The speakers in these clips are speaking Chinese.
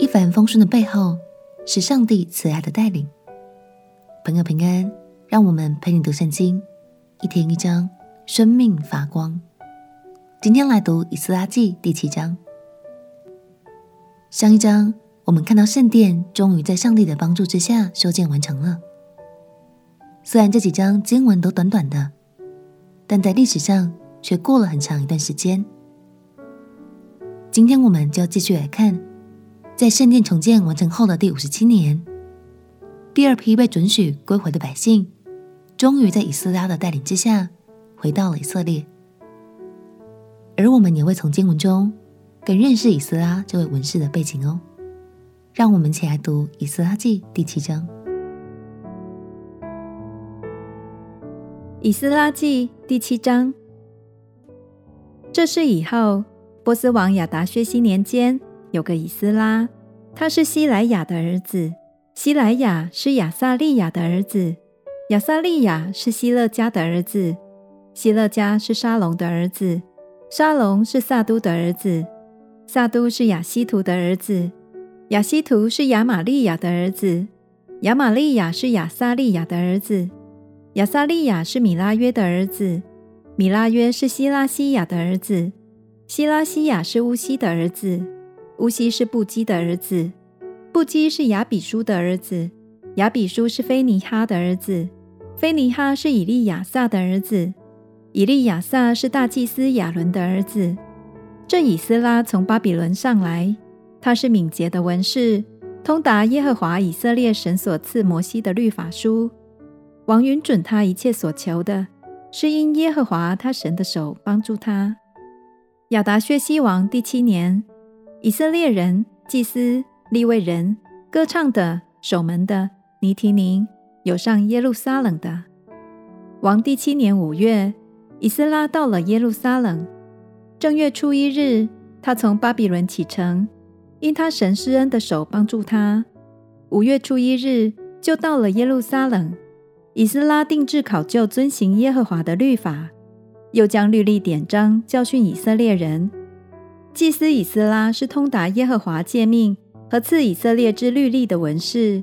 一帆风顺的背后，是上帝慈爱的带领。朋友平安，让我们陪你读圣经，一天一章，生命发光。今天来读以斯拉记第七章。上一章我们看到圣殿终于在上帝的帮助之下修建完成了。虽然这几章经文都短短的，但在历史上却过了很长一段时间。今天我们就继续来看。在圣殿重建完成后的第五十七年，第二批被准许归回的百姓，终于在以斯拉的带领之下回到了以色列。而我们也会从经文中更认识以斯拉这位文士的背景哦。让我们一起来读《以斯拉记》第七章。《以斯拉记》第七章，这是以后，波斯王亚达薛西年间。有个以斯拉，他是西莱雅的儿子。西莱雅是亚撒利亚的儿子。亚撒利亚是希勒家的儿子。希勒家是沙龙的儿子。沙龙是撒都的儿子。撒都是亚希图的儿子。亚希图是亚玛利亚的儿子。亚玛利亚是亚撒利亚的儿子。亚撒利亚是米拉约的儿子。米拉约是希拉西亚的儿子。希拉西亚是乌西的儿子。乌西是布基的儿子，布基是亚比书的儿子，亚比书是菲尼哈的儿子，菲尼哈是以利亚撒的儿子，以利亚撒是大祭司亚伦的儿子。这以斯拉从巴比伦上来，他是敏捷的文士，通达耶和华以色列神所赐摩西的律法书。王允准他一切所求的，是因耶和华他神的手帮助他。亚达薛西王第七年。以色列人、祭司、利未人、歌唱的、守门的、尼提宁，有上耶路撒冷的。王第七年五月，以斯拉到了耶路撒冷。正月初一日，他从巴比伦启程，因他神施恩的手帮助他。五月初一日，就到了耶路撒冷。以斯拉定制考究遵行耶和华的律法，又将律例典章教训以色列人。祭司以斯拉是通达耶和华诫命和赐以色列之律例的文士。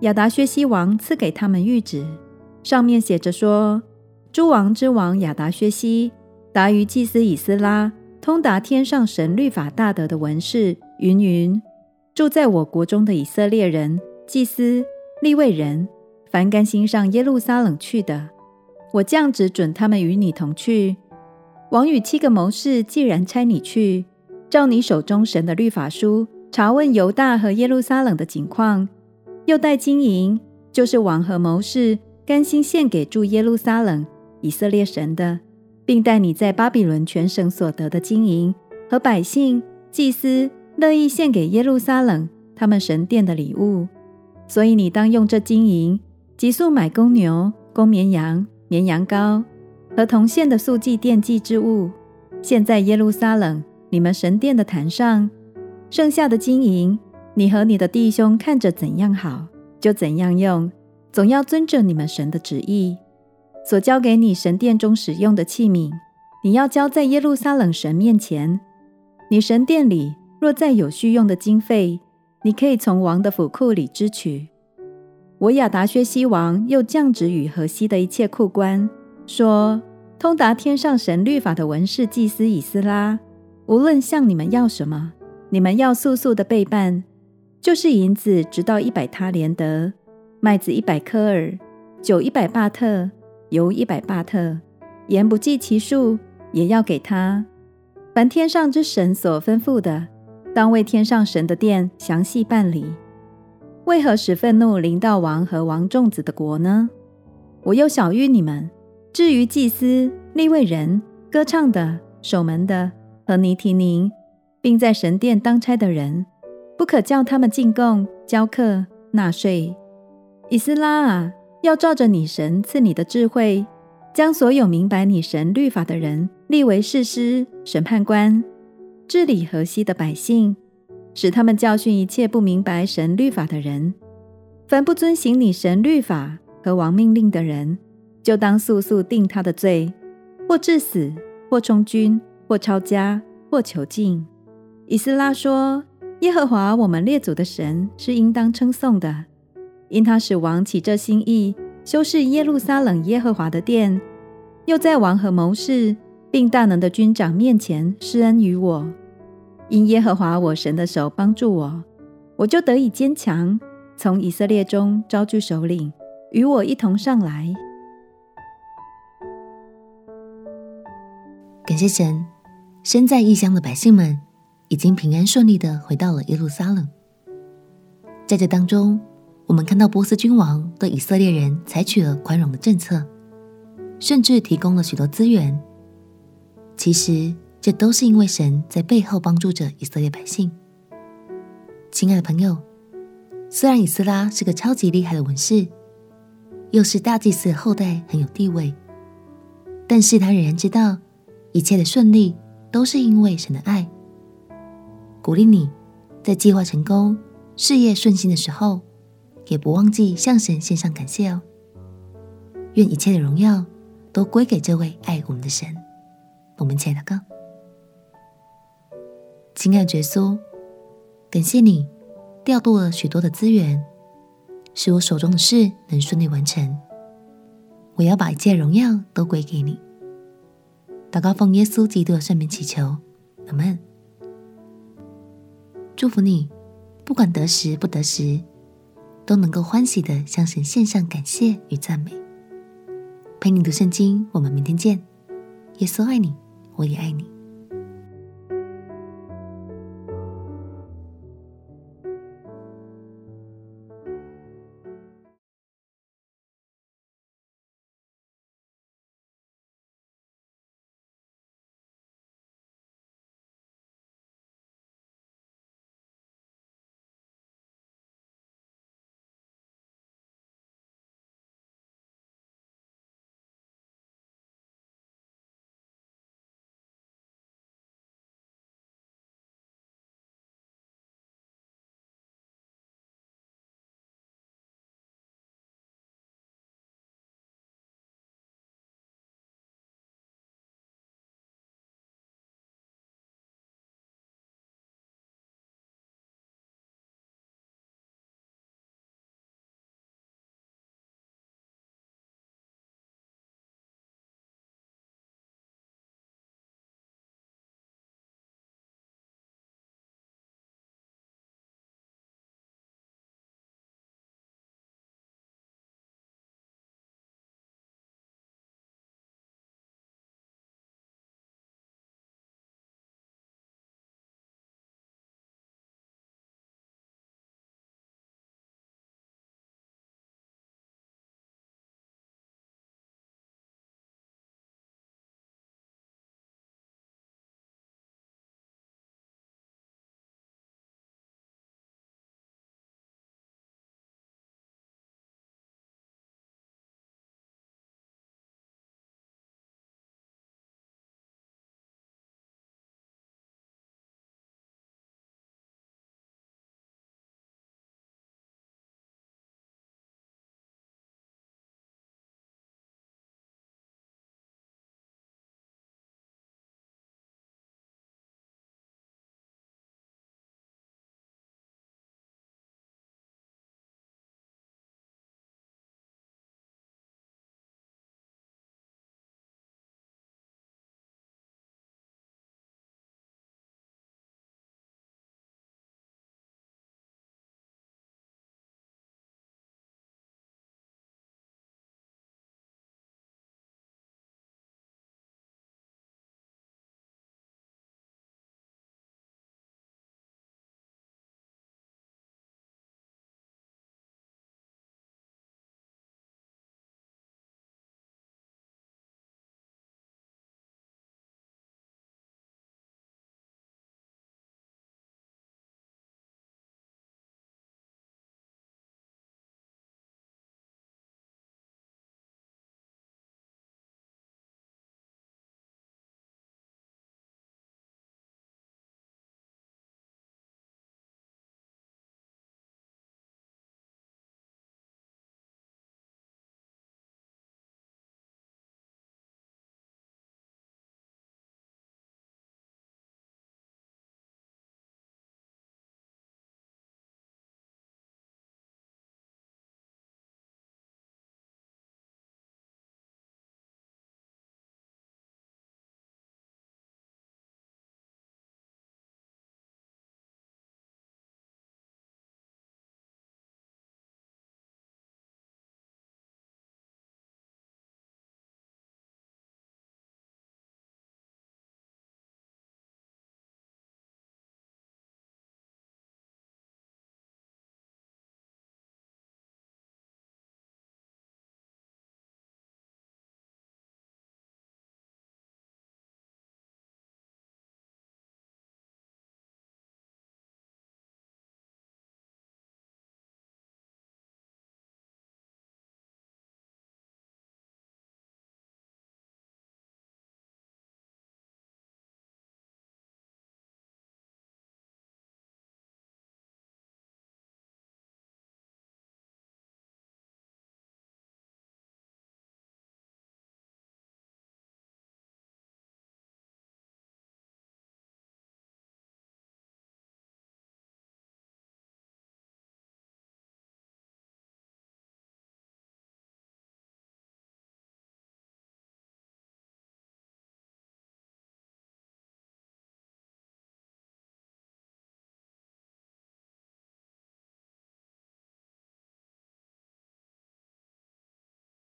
亚达薛西王赐给他们谕旨，上面写着说：“诸王之王亚达薛西，达于祭司以斯拉，通达天上神律法大德的文士，云云，住在我国中的以色列人、祭司、利未人，凡甘心上耶路撒冷去的，我降旨准他们与你同去。王与七个谋士既然差你去。”照你手中神的律法书，查问犹大和耶路撒冷的景况，又带金银，就是王和谋士甘心献给住耶路撒冷以色列神的，并带你在巴比伦全省所得的金银和百姓、祭司乐意献给耶路撒冷他们神殿的礼物。所以你当用这金银，急速买公牛、公绵羊、绵羊羔和同献的素祭奠祭之物，献在耶路撒冷。你们神殿的坛上剩下的金银，你和你的弟兄看着怎样好，就怎样用，总要遵着你们神的旨意。所交给你神殿中使用的器皿，你要交在耶路撒冷神面前。你神殿里若再有需用的经费，你可以从王的府库里支取。我亚达薛西王又降旨与河西的一切库官说：通达天上神律法的文士祭司以斯拉。无论向你们要什么，你们要速速的备办，就是银子直到一百他连得，麦子一百柯尔，酒一百巴特，油一百巴特，盐不计其数，也要给他。凡天上之神所吩咐的，当为天上神的殿详细办理。为何使愤怒临到王和王众子的国呢？我又晓諭你们：至于祭司、立位人、歌唱的、守门的。和尼提宁，并在神殿当差的人，不可叫他们进贡、交课、纳税。以斯拉啊，要照着你神赐你的智慧，将所有明白你神律法的人立为士师、审判官，治理河西的百姓，使他们教训一切不明白神律法的人。凡不遵行你神律法和王命令的人，就当速速定他的罪，或治死，或充军。或抄家，或囚禁。以斯拉说：“耶和华我们列祖的神是应当称颂的，因他使王起这心意，修饰耶路撒冷耶和华的殿，又在王和谋士并大能的军长面前施恩于我。因耶和华我神的手帮助我，我就得以坚强，从以色列中招聚首领，与我一同上来。感谢神，身在异乡的百姓们已经平安顺利地回到了耶路撒冷。在这当中，我们看到波斯君王对以色列人采取了宽容的政策，甚至提供了许多资源。其实，这都是因为神在背后帮助着以色列百姓。亲爱的朋友，虽然以斯拉是个超级厉害的文士，又是大祭司的后代，很有地位，但是他仍然知道。一切的顺利都是因为神的爱。鼓励你，在计划成功、事业顺心的时候，也不忘记向神献上感谢哦。愿一切的荣耀都归给这位爱我们的神。我们亲爱的哥，亲爱的耶稣，感谢你调度了许多的资源，使我手中的事能顺利完成。我要把一切荣耀都归给你。祷告奉耶稣基督的圣名祈求，阿门。祝福你，不管得时不得时，都能够欢喜的向神献上感谢与赞美。陪你读圣经，我们明天见。耶稣爱你，我也爱你。